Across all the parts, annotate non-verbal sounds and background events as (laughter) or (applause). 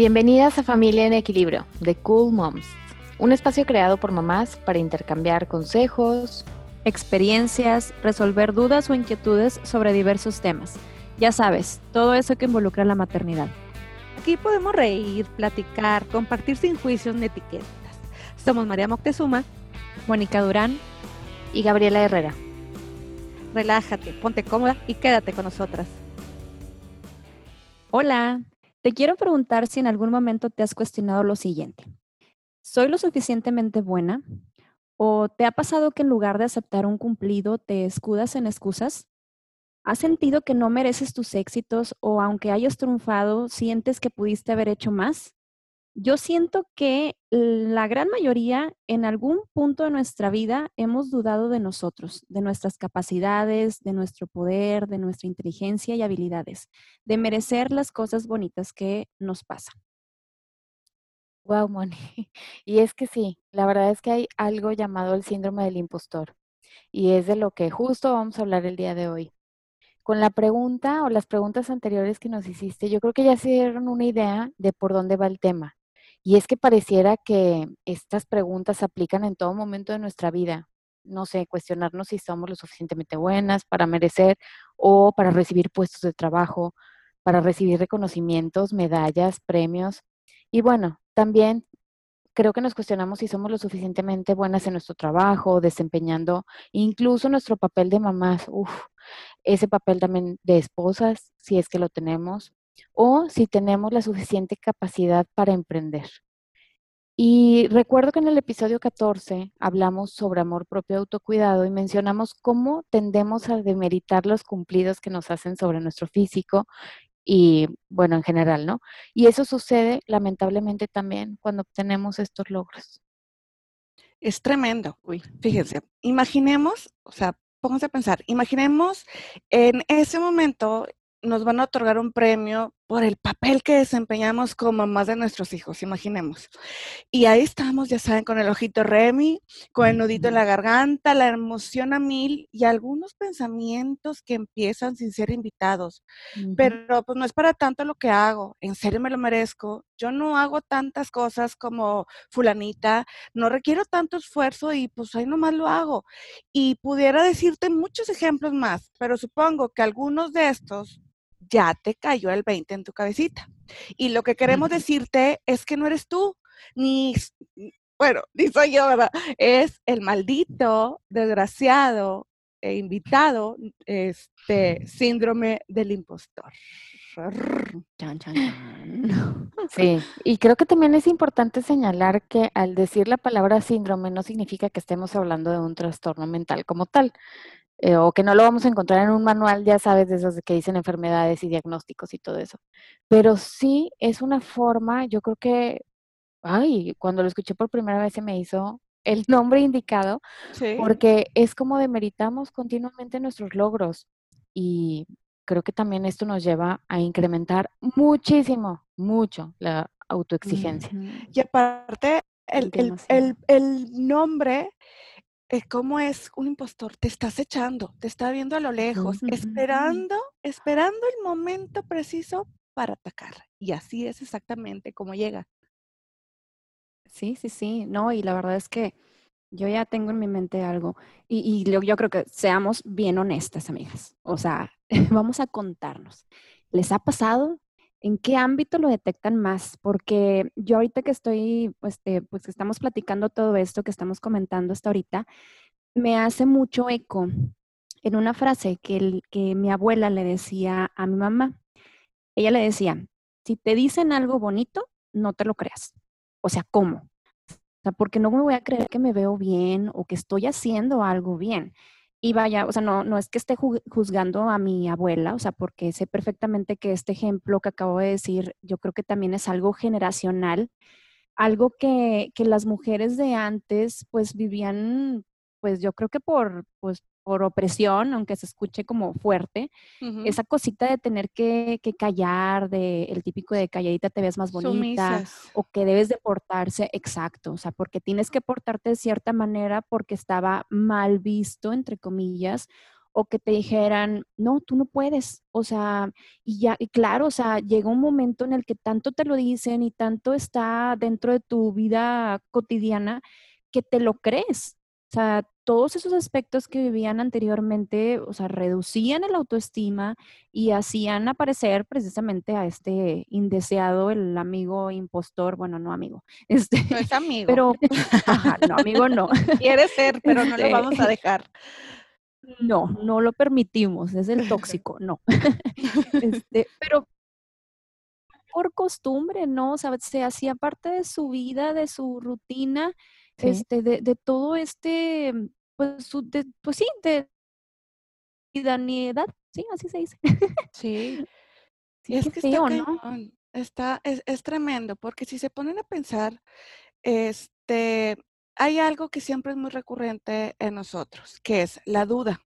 Bienvenidas a Familia en Equilibrio, de Cool Moms, un espacio creado por mamás para intercambiar consejos, experiencias, resolver dudas o inquietudes sobre diversos temas. Ya sabes, todo eso que involucra la maternidad. Aquí podemos reír, platicar, compartir sin juicios ni etiquetas. Somos María Moctezuma, Mónica Durán y Gabriela Herrera. Relájate, ponte cómoda y quédate con nosotras. Hola, te quiero preguntar si en algún momento te has cuestionado lo siguiente. ¿Soy lo suficientemente buena? ¿O te ha pasado que en lugar de aceptar un cumplido te escudas en excusas? ¿Has sentido que no mereces tus éxitos o aunque hayas triunfado, sientes que pudiste haber hecho más? Yo siento que la gran mayoría en algún punto de nuestra vida hemos dudado de nosotros, de nuestras capacidades, de nuestro poder, de nuestra inteligencia y habilidades, de merecer las cosas bonitas que nos pasan. Wow, Moni. (laughs) Y es que sí, la verdad es que hay algo llamado el síndrome del impostor. Y es de lo que justo vamos a hablar el día de hoy. Con la pregunta o las preguntas anteriores que nos hiciste, yo creo que ya se dieron una idea de por dónde va el tema. Y es que pareciera que estas preguntas aplican en todo momento de nuestra vida. No sé, cuestionarnos si somos lo suficientemente buenas para merecer o para recibir puestos de trabajo, para recibir reconocimientos, medallas, premios. Y bueno, también creo que nos cuestionamos si somos lo suficientemente buenas en nuestro trabajo, desempeñando incluso nuestro papel de mamás, uf, ese papel también de esposas, si es que lo tenemos, o si tenemos la suficiente capacidad para emprender. Y recuerdo que en el episodio 14 hablamos sobre amor propio y autocuidado y mencionamos cómo tendemos a demeritar los cumplidos que nos hacen sobre nuestro físico y, bueno, en general, ¿no? Y eso sucede lamentablemente también cuando obtenemos estos logros. Es tremendo. Uy, fíjense, imaginemos, o sea, pónganse a pensar, imaginemos en ese momento nos van a otorgar un premio por el papel que desempeñamos como mamás de nuestros hijos, imaginemos. Y ahí estamos, ya saben, con el ojito Remy, con el nudito en la garganta, la emoción a mil y algunos pensamientos que empiezan sin ser invitados. Pero pues no es para tanto lo que hago, en serio me lo merezco. Yo no hago tantas cosas como fulanita, no requiero tanto esfuerzo y pues ahí nomás lo hago. Y pudiera decirte muchos ejemplos más, pero supongo que algunos de estos ya te cayó el 20 en tu cabecita. Y lo que queremos decirte es que no eres tú, ni, bueno, (laughs) ni soy yo, ¿verdad? Es el maldito, desgraciado e invitado, este síndrome del impostor. (laughs) (laughs) Sí, y creo que también es importante señalar que al decir la palabra síndrome no significa que estemos hablando de un trastorno mental como tal. Eh, o que no lo vamos a encontrar en un manual, ya sabes, de esos que dicen enfermedades y diagnósticos y todo eso. Pero sí es una forma, yo creo que, ay, cuando lo escuché por primera vez se me hizo el nombre indicado, porque es como demeritamos continuamente nuestros logros y creo que también esto nos lleva a incrementar muchísimo, mucho la autoexigencia. Y aparte, el, el, el, el nombre es como es un impostor, te estás echando, te está viendo a lo lejos, esperando, esperando el momento preciso para atacar. Y así es exactamente como llega. Sí, sí, sí, no, y la verdad es que yo ya tengo en mi mente algo, y, yo, yo creo que seamos bien honestas, amigas. O sea, (laughs) vamos a contarnos. ¿Les ha pasado ¿En qué ámbito lo detectan más? Porque yo ahorita que estoy, este, pues que estamos platicando todo esto que estamos comentando hasta ahorita, me hace mucho eco en una frase que, que mi abuela le decía a mi mamá. Ella le decía, si te dicen algo bonito, no te lo creas. O sea, ¿cómo? O sea, porque no me voy a creer que me veo bien o que estoy haciendo algo bien. Y vaya, o sea, no, no es que esté juzgando a mi abuela, o sea, porque sé perfectamente que este ejemplo que acabo de decir, yo creo que también es algo generacional, algo que, que las mujeres de antes pues vivían, pues yo creo que por, pues, por opresión, aunque se escuche como fuerte, esa cosita de tener que, callar, de el típico de calladita te ves más bonita, o que debes de portarse, exacto, o sea, porque tienes que portarte de cierta manera porque estaba mal visto, entre comillas, o que te dijeran, no, tú no puedes. O sea, y ya, y claro, o sea, llega un momento en el que tanto te lo dicen y tanto está dentro de tu vida cotidiana que te lo crees. O sea, todos esos aspectos que vivían anteriormente, o sea, reducían el autoestima y hacían aparecer precisamente a este indeseado, el amigo impostor, bueno, no amigo, (laughs) este, No es amigo. pero, ajá, no, amigo no. (laughs) quiere ser, pero no lo Este, vamos a dejar. No, no lo permitimos, es el tóxico, no. (laughs) Este, pero por costumbre, ¿no? O sea, se hacía parte de su vida, de su rutina, Sí. este, de, de todo este, pues, su- de- pues sí, de cotidianidad, sí, así se dice. Sí. (laughs) Sí, es que feo, está ¿no? Está, es, es tremendo, porque si se ponen a pensar, este, hay algo que siempre es muy recurrente en nosotros, que es la duda.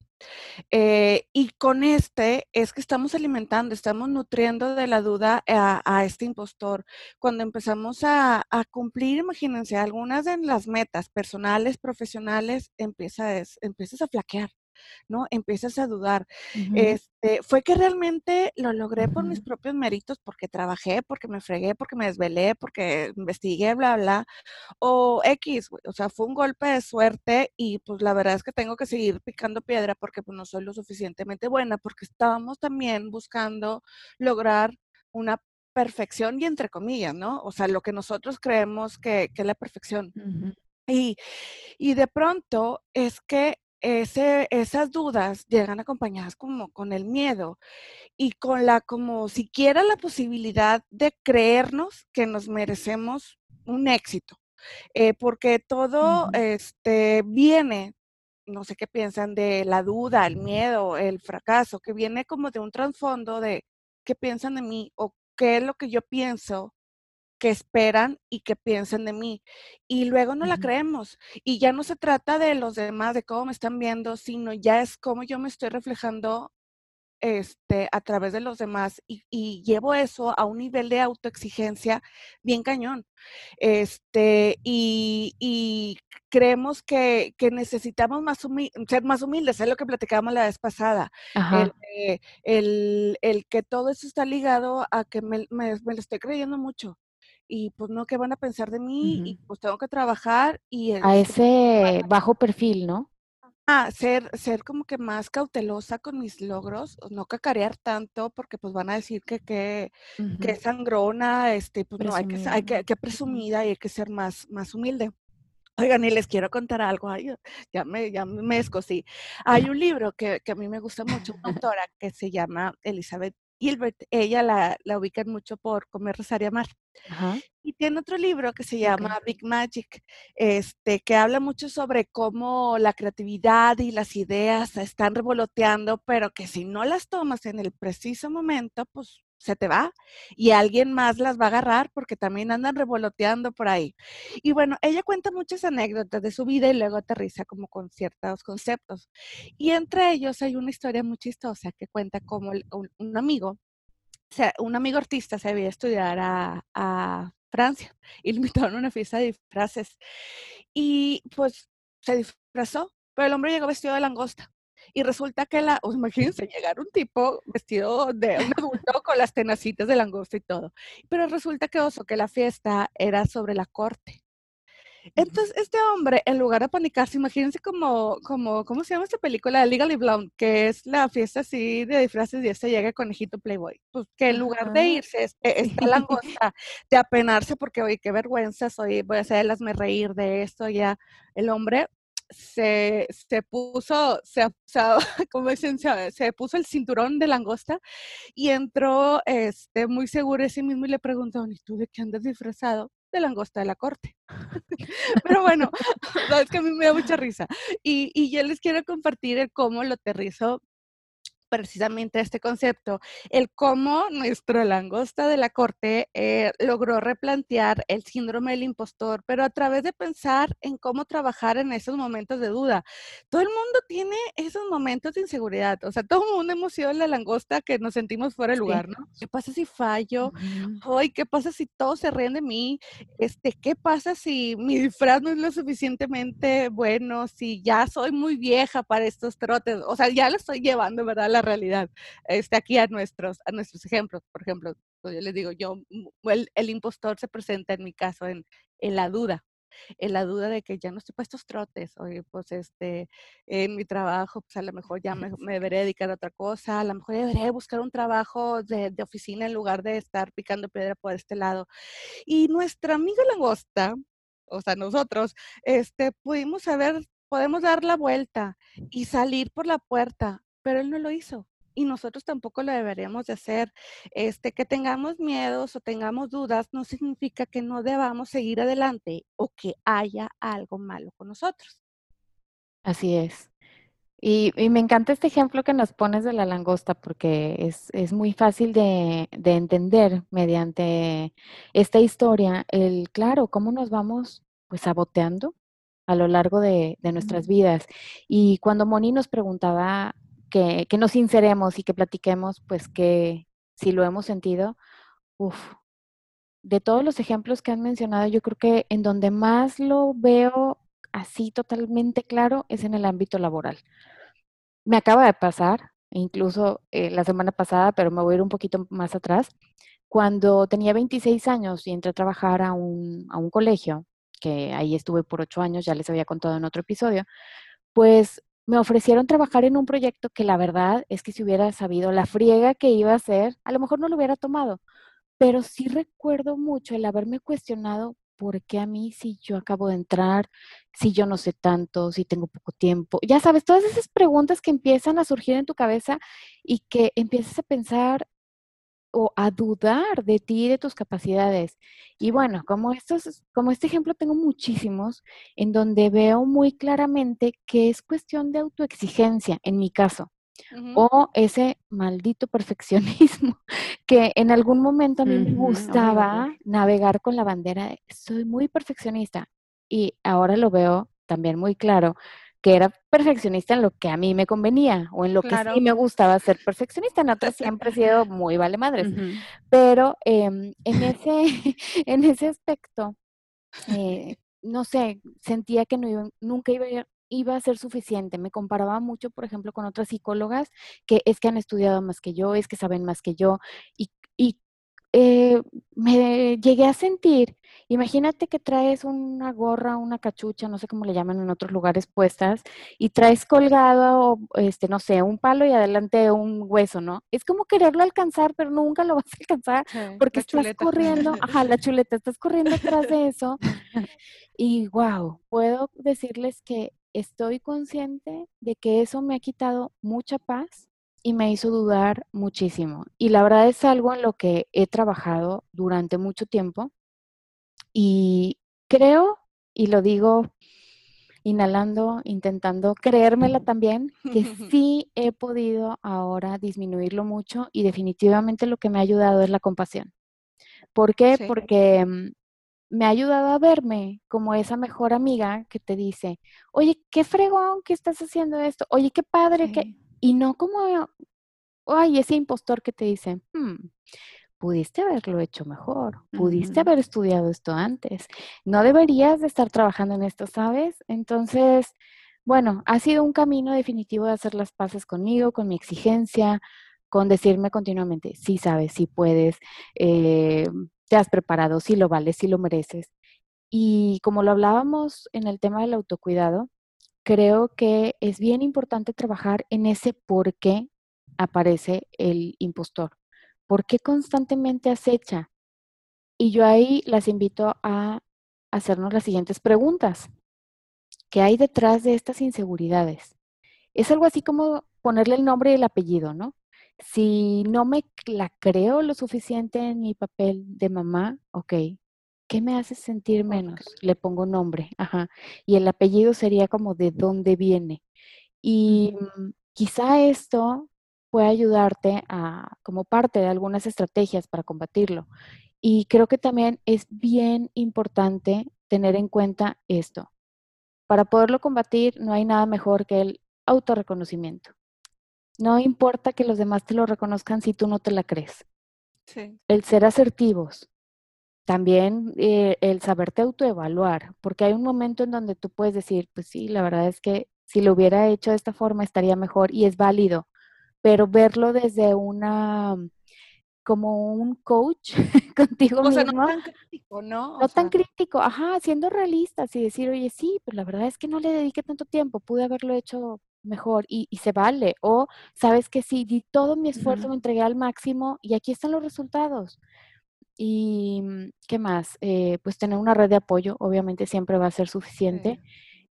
Eh, y con este es que estamos alimentando, estamos nutriendo de la duda a, este impostor. Cuando empezamos a, a cumplir, imagínense, algunas de las metas personales, profesionales, empieza es- empiezas a flaquear. ¿No? Empiezas a dudar. Este, fue que realmente lo logré por mis propios méritos, porque trabajé, porque me fregué, porque me desvelé, porque investigué, bla, bla, o X, o sea, fue un golpe de suerte y pues la verdad es que tengo que seguir picando piedra porque pues no soy lo suficientemente buena, porque estábamos también buscando lograr una perfección y entre comillas, ¿no? O sea, lo que nosotros creemos que, que es la perfección. Y, y de pronto es que ese, esas dudas llegan acompañadas como con el miedo y con la como siquiera la posibilidad de creernos que nos merecemos un éxito, eh, porque todo ujú, este, viene, no sé qué piensan, de la duda, el miedo, el fracaso, que viene como de un trasfondo de qué piensan de mí o qué es lo que yo pienso que esperan y que piensen de mí. Y luego no la creemos. Y ya no se trata de los demás, de cómo me están viendo, sino ya es cómo yo me estoy reflejando este, a través de los demás y, y llevo eso a un nivel de autoexigencia bien cañón. Este, y, y creemos que, que necesitamos más ser más humildes, es lo que platicábamos la vez pasada. Eh, el- el que todo eso está ligado a que me, me- me lo estoy creyendo mucho. Y pues no, ¿qué van a pensar de mí? Y pues tengo que trabajar y A ese bajo perfil, ¿no? Ah, ser, ser como que más cautelosa con mis logros, no cacarear tanto, porque pues van a decir que, que, es sangrona, este, pues no, hay que, hay que, presumida y hay que ser más, más humilde. Oigan, y les quiero contar algo, ay, ya me, ya me escosí. Hay un libro que, que a mí me gusta mucho, una (laughs) autora que se llama Elizabeth Gilbert. Ella la, la ubican mucho por Comer, Rezar y Amar. Ajá. Y tiene otro libro que se llama Big Magic, este, que habla mucho sobre cómo la creatividad y las ideas están revoloteando, pero que si no las tomas en el preciso momento, pues se te va y alguien más las va a agarrar porque también andan revoloteando por ahí. Y bueno, ella cuenta muchas anécdotas de su vida y luego aterriza como con ciertos conceptos. Y entre ellos hay una historia muy chistosa que cuenta como un, amigo un amigo artista se había a estudiar a, a Francia (laughs) y lo invitaron a una fiesta de disfraces. Y pues se disfrazó, pero el hombre llegó vestido de langosta. Y resulta que la, imagínense, llegar un tipo vestido de un adulto (laughs) con las tenacitas de langosta y todo. Pero resulta que oso, que la fiesta era sobre la corte. Entonces, este hombre, en lugar de panicarse, imagínense como, como, ¿cómo se llama esta película? Legally Blonde, que es la fiesta así de disfraces y este llega conejito Playboy. Pues que en lugar de irse, este, esta langosta, de apenarse porque, oye, qué vergüenza, soy, voy a hacerlasme reír de esto, ya. El hombre se, se puso, se, (laughs) dicen, se, puso el cinturón de langosta y entró este, muy seguro de sí mismo y le preguntó, ¿y tú de qué andas disfrazado? De langosta de la corte. (laughs) Pero bueno, (laughs) sabes que a mí me da mucha risa. Y, y yo les quiero compartir el cómo lo aterrizo precisamente este concepto, el cómo nuestra langosta de la corte eh, logró replantear el síndrome del impostor, pero a través de pensar en cómo trabajar en esos momentos de duda. Todo el mundo tiene esos momentos de inseguridad, o sea, todo el mundo hemos sido la langosta que nos sentimos fuera de lugar, ¿no? ¿Qué pasa si fallo? Hoy, ¿qué pasa si todos se ríen de mí? Este, ¿qué pasa si mi disfraz no es lo suficientemente bueno? Si ya soy muy vieja para estos trotes, o sea, ya lo estoy llevando, ¿verdad? La realidad, este, aquí a nuestros, a nuestros ejemplos, por ejemplo, pues yo les digo, yo, mm, el, el impostor se presenta en mi caso en, en la duda, en la duda de que ya no estoy para estos trotes, oye, pues este, en mi trabajo, pues a lo mejor ya me, me deberé dedicar a otra cosa, a lo mejor deberé buscar un trabajo de, de, oficina en lugar de estar picando piedra por este lado. Y nuestra amiga langosta, o sea, nosotros, este, pudimos saber, podemos dar la vuelta y salir por la puerta, pero él no lo hizo y nosotros tampoco lo deberíamos de hacer. Este, que tengamos miedos o tengamos dudas no significa que no debamos seguir adelante o que haya algo malo con nosotros. Así es. Y, y me encanta este ejemplo que nos pones de la langosta porque es, es muy fácil de, de, entender mediante esta historia el, claro, cómo nos vamos pues saboteando a lo largo de, de nuestras vidas. Y cuando Moni nos preguntaba que, nos sinceremos y que platiquemos, pues que si lo hemos sentido, uff, de todos los ejemplos que han mencionado, yo creo que en donde más lo veo así totalmente claro es en el ámbito laboral. Me acaba de pasar, incluso eh, la semana pasada, pero me voy a ir un poquito más atrás, cuando tenía 26 años y entré a trabajar a un, a un colegio, que ahí estuve por ocho años, ya les había contado en otro episodio, pues me ofrecieron trabajar en un proyecto que la verdad es que si hubiera sabido la friega que iba a hacer, a lo mejor no lo hubiera tomado. Pero sí recuerdo mucho el haberme cuestionado por qué a mí si yo acabo de entrar, si yo no sé tanto, si tengo poco tiempo. Ya sabes, todas esas preguntas que empiezan a surgir en tu cabeza y que empiezas a pensar o a dudar de ti y de tus capacidades. Y bueno, como, estos, como este ejemplo tengo muchísimos en donde veo muy claramente que es cuestión de autoexigencia, en mi caso, uh -huh. o ese maldito perfeccionismo (laughs) que en algún momento a mí uh -huh. me gustaba uh -huh. navegar con la bandera de soy muy perfeccionista y ahora lo veo también muy claro que era perfeccionista en lo que a mí me convenía o en lo claro. que sí me gustaba ser perfeccionista. En otras (laughs) siempre he sido muy vale madres. Uh -huh. Pero eh, en, ese, (laughs) en ese aspecto, eh, no sé, sentía que no iba, nunca iba a, iba a ser suficiente. Me comparaba mucho, por ejemplo, con otras psicólogas que es que han estudiado más que yo, es que saben más que yo. Y, y eh, me llegué a sentir, imagínate que traes una gorra, una cachucha, no sé cómo le llaman en otros lugares puestas, y traes colgado, este, no sé, un palo y adelante un hueso, ¿no? Es como quererlo alcanzar, pero nunca lo (laughs) vas a alcanzar sí, porque estás chuleta. corriendo, ajá, la (laughs) chuleta, estás corriendo atrás de eso. (laughs) Y wow, puedo decirles que estoy consciente de que eso me ha quitado mucha paz y me hizo dudar muchísimo. Y la verdad es algo en lo que he trabajado durante mucho tiempo y creo, y lo digo inhalando, intentando creérmela (laughs) también, que sí he podido ahora disminuirlo mucho y definitivamente lo que me ha ayudado es la compasión. ¿Por qué? Sí. Porque mm, me ha ayudado a verme como esa mejor amiga que te dice, oye, qué fregón que estás haciendo esto, oye, qué padre sí. que y no como, ay, ese impostor que te dice, hmm, pudiste haberlo hecho mejor, pudiste uh -huh. haber estudiado esto antes, no deberías de estar trabajando en esto, ¿sabes? Entonces, bueno, ha sido un camino definitivo de hacer las paces conmigo, con mi exigencia, con decirme continuamente, sí sabes, sí puedes, eh, te has preparado, sí lo vales, sí lo mereces. Y como lo hablábamos en el tema del autocuidado, creo que es bien importante trabajar en ese por qué aparece el impostor. ¿Por qué constantemente acecha? Y yo ahí las invito a hacernos las siguientes preguntas. ¿Qué hay detrás de estas inseguridades? Es algo así como ponerle el nombre y el apellido, ¿no? Si no me la creo lo suficiente en mi papel de mamá, ok, ¿qué me hace sentir menos? Le pongo nombre, ajá. Y el apellido sería como de dónde viene. Y quizá esto puede ayudarte a, como parte de algunas estrategias para combatirlo. Y creo que también es bien importante tener en cuenta esto. Para poderlo combatir no hay nada mejor que el autorreconocimiento. No importa que los demás te lo reconozcan si tú no te la crees. El ser asertivos. También eh, el saberte autoevaluar, porque hay un momento en donde tú puedes decir, pues sí, la verdad es que si lo hubiera hecho de esta forma estaría mejor y es válido, pero verlo desde una como un coach (laughs) contigo o Sea, no tan crítico, ¿no? no tan crítico, ajá, siendo realistas y decir, oye, sí, pues la verdad es que no le dediqué tanto tiempo, pude haberlo hecho mejor y, se vale. O sabes que sí, di todo mi esfuerzo, me entregué al máximo y aquí están los resultados. Y mm, qué más, eh, pues tener una red de apoyo, obviamente siempre va a ser suficiente.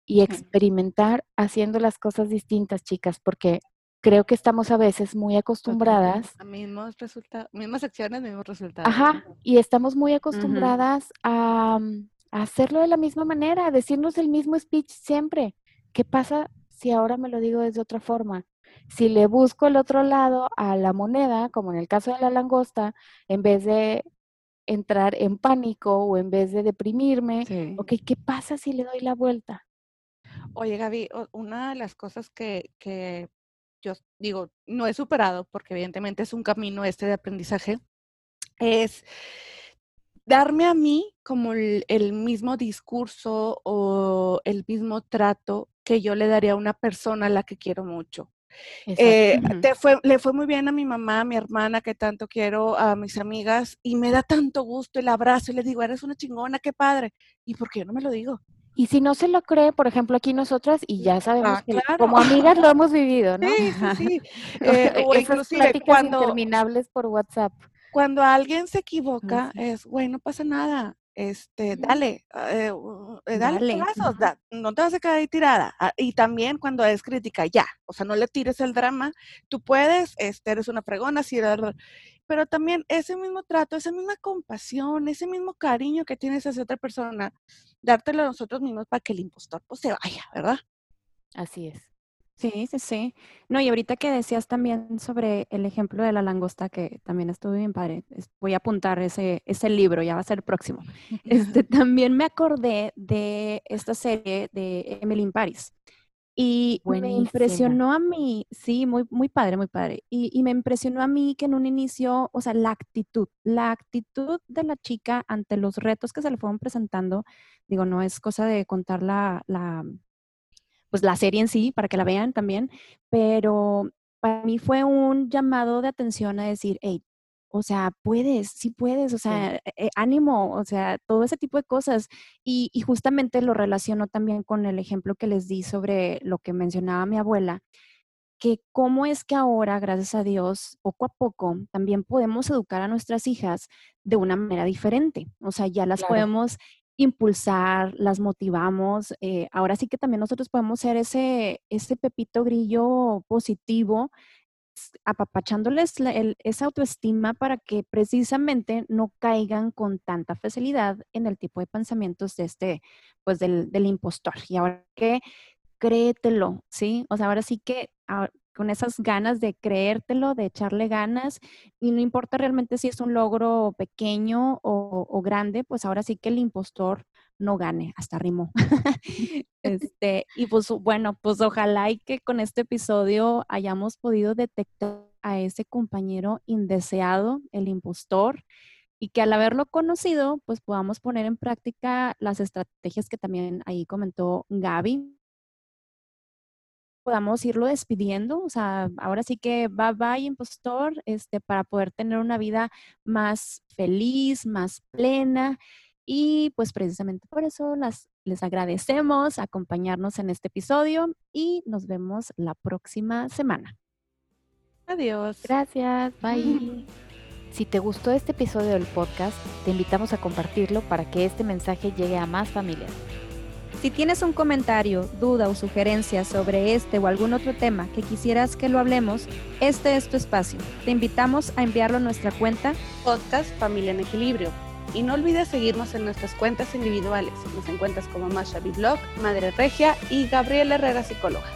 Y experimentar haciendo las cosas distintas, chicas, porque creo que estamos a veces muy acostumbradas. A mismos resultados, mismas acciones, mismos resultados. Ajá, y estamos muy acostumbradas a, mm, a, hacerlo de la misma manera, a decirnos el mismo speech siempre. ¿Qué pasa si ahora me lo digo desde otra forma? Si le busco el otro lado a la moneda, como en el caso de la langosta, en vez de entrar en pánico o en vez de deprimirme, ok, ¿qué pasa si le doy la vuelta? Oye, Gaby, una de las cosas que, que yo digo, no he superado, porque evidentemente es un camino este de aprendizaje, es darme a mí como el, mismo discurso o el mismo trato que yo le daría a una persona a la que quiero mucho. Eh, te fue, le fue muy bien a mi mamá, a mi hermana, que tanto quiero, a mis amigas, y me da tanto gusto el abrazo y le digo, eres una chingona, qué padre. ¿Y por qué yo no me lo digo? Y si no se lo cree, por ejemplo, aquí nosotras, y ya sabemos ah, que como amigas lo hemos vivido, ¿no? Sí, sí, sí. (laughs) Eh, o Esas pláticas cuando, interminables por WhatsApp. Cuando alguien se equivoca, es, güey, no pasa nada. Este, dale, eh, eh, dale, dale. no te vas a quedar ahí tirada. Ah, y también cuando es crítica, ya, o sea, no le tires el drama, tú puedes, este, eres una fregona, sí, pero también ese mismo trato, esa misma compasión, ese mismo cariño que tienes hacia otra persona, dártelo a nosotros mismos para que el impostor pues se vaya, ¿verdad? Así es. Sí, sí, sí. No, y ahorita que decías también sobre el ejemplo de la langosta, que también estuvo bien padre, voy a apuntar ese, ese libro, ya va a ser el próximo. (laughs) Este, también me acordé de esta serie de Emily in Paris. Y me impresionó a mí, sí, muy, muy padre, muy padre. Y, y, me impresionó a mí que en un inicio, o sea, la actitud, la actitud de la chica ante los retos que se le fueron presentando, digo, no es cosa de contar la, la, pues la serie en sí, para que la vean también, pero para mí fue un llamado de atención a decir, hey, o sea, puedes, sí puedes, o sea, eh, ánimo, o sea, todo ese tipo de cosas. Y, justamente lo relaciono también con el ejemplo que les di sobre lo que mencionaba mi abuela, que cómo es que ahora, gracias a Dios, poco a poco, también podemos educar a nuestras hijas de una manera diferente. O sea, ya las podemos impulsar, las motivamos. Eh, ahora sí que también nosotros podemos ser ese, ese pepito grillo positivo apapachándoles esa autoestima para que precisamente no caigan con tanta facilidad en el tipo de pensamientos de este, pues del, del impostor. Y ahora que créetelo, ¿sí? O sea, ahora sí que ah, con esas ganas de creértelo, de echarle ganas, y no importa realmente si es un logro pequeño o, o grande, pues ahora sí que el impostor no gane, hasta rimó. (laughs) (laughs) este, y pues bueno, pues ojalá y que con este episodio hayamos podido detectar a ese compañero indeseado, el impostor, y que al haberlo conocido, pues podamos poner en práctica las estrategias que también ahí comentó Gaby. Podamos irlo despidiendo, o sea, ahora sí que bye bye impostor, este, para poder tener una vida más feliz, más plena y pues precisamente por eso las, les agradecemos acompañarnos en este episodio y nos vemos la próxima semana. Adiós. Gracias. Bye. (laughs) Si te gustó este episodio del podcast, te invitamos a compartirlo para que este mensaje llegue a más familias. Si tienes un comentario, duda o sugerencia sobre este o algún otro tema que quisieras que lo hablemos, este es tu espacio. Te invitamos a enviarlo a nuestra cuenta Podcast Familia en Equilibrio y no olvides seguirnos en nuestras cuentas individuales. Nos encuentras como Masha Blog, Madre Regia y Gabriela Herrera Psicóloga.